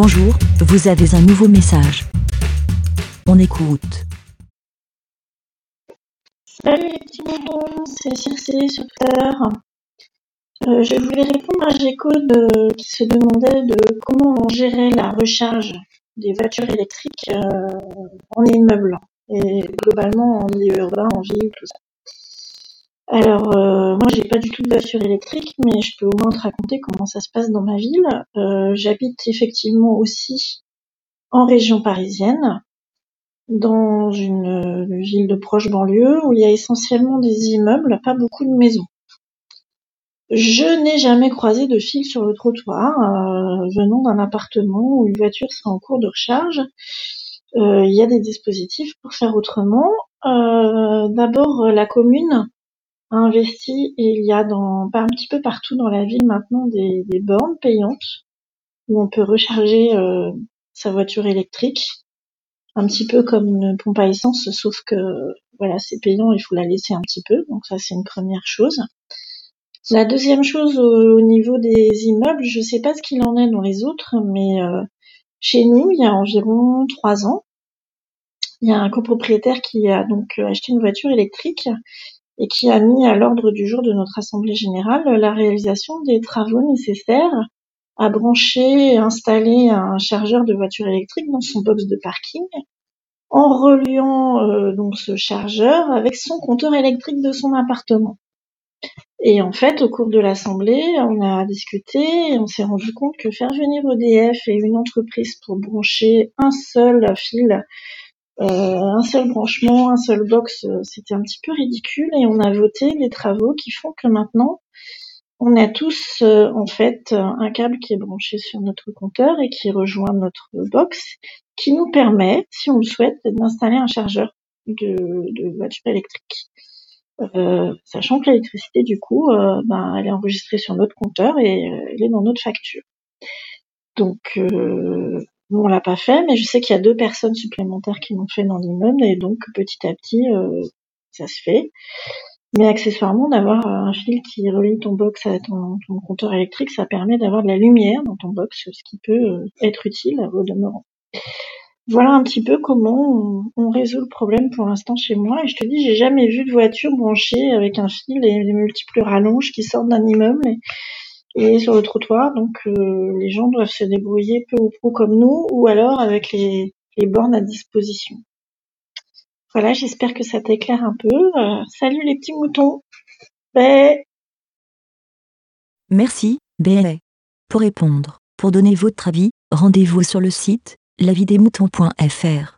Bonjour, vous avez un nouveau message. On écoute. Salut les petits moutons, c'est Circé sur Twitter. Euh, je voulais répondre à euh, qui se demandait de comment on gérait la recharge des voitures électriques euh, en immeuble et globalement en milieu urbain, en ville, tout ça. Alors, euh, moi, j'ai pas du tout de voiture électrique, mais je peux au moins te raconter comment ça se passe dans ma ville. Euh, J'habite effectivement aussi en région parisienne, dans une, une ville de proche banlieue où il y a essentiellement des immeubles, pas beaucoup de maisons. Je n'ai jamais croisé de fil sur le trottoir euh, venant d'un appartement où une voiture serait en cours de recharge. Euh, Il y a des dispositifs pour faire autrement. Euh, D'abord, la commune investi et il y a dans, pas un petit peu partout dans la ville maintenant des, bornes payantes où on peut recharger euh, sa voiture électrique, un petit peu comme une pompe à essence, sauf que voilà c'est payant, il faut la laisser un petit peu, donc ça c'est une première chose. La deuxième chose au, au niveau des immeubles, je sais pas ce qu'il en est dans les autres, mais euh, chez nous il y a environ trois ans, il y a un copropriétaire qui a donc acheté une voiture électrique et qui a mis à l'ordre du jour de notre assemblée générale la réalisation des travaux nécessaires à brancher et installer un chargeur de voiture électrique dans son box de parking en reliant euh, donc ce chargeur avec son compteur électrique de son appartement. Et en fait, au cours de l'assemblée, on a discuté et on s'est rendu compte que faire venir EDF et une entreprise pour brancher un seul fil un seul branchement, un seul box, euh, c'était un petit peu ridicule et on a voté des travaux qui font que maintenant on a tous euh, en fait un câble qui est branché sur notre compteur et qui rejoint notre box, qui nous permet, si on le souhaite, d'installer un chargeur de, voiture électrique. Euh, sachant que l'électricité du coup, euh, ben, elle est enregistrée sur notre compteur et elle est dans notre facture. Donc euh, nous, on l'a pas fait, mais je sais qu'il y a deux personnes supplémentaires qui l'ont fait dans l'immeuble et donc petit à petit, euh, ça se fait. Mais accessoirement, d'avoir un fil qui relie ton box à ton, compteur électrique, ça permet d'avoir de la lumière dans ton box, ce qui peut euh, être utile au demeurant. Voilà un petit peu comment on, résout le problème pour l'instant chez moi. Et je te dis, j'ai jamais vu de voiture branchée avec un fil et les multiples rallonges qui sortent d'un immeuble. Et sur le trottoir. Donc euh, les gens doivent se débrouiller peu ou prou comme nous, ou alors avec les, bornes à disposition. Voilà, j'espère que ça t'éclaire un peu. Euh, salut les petits moutons. Bye. Merci, BLA. Pour répondre, pour donner votre avis, rendez-vous sur le site lavidemouton.fr.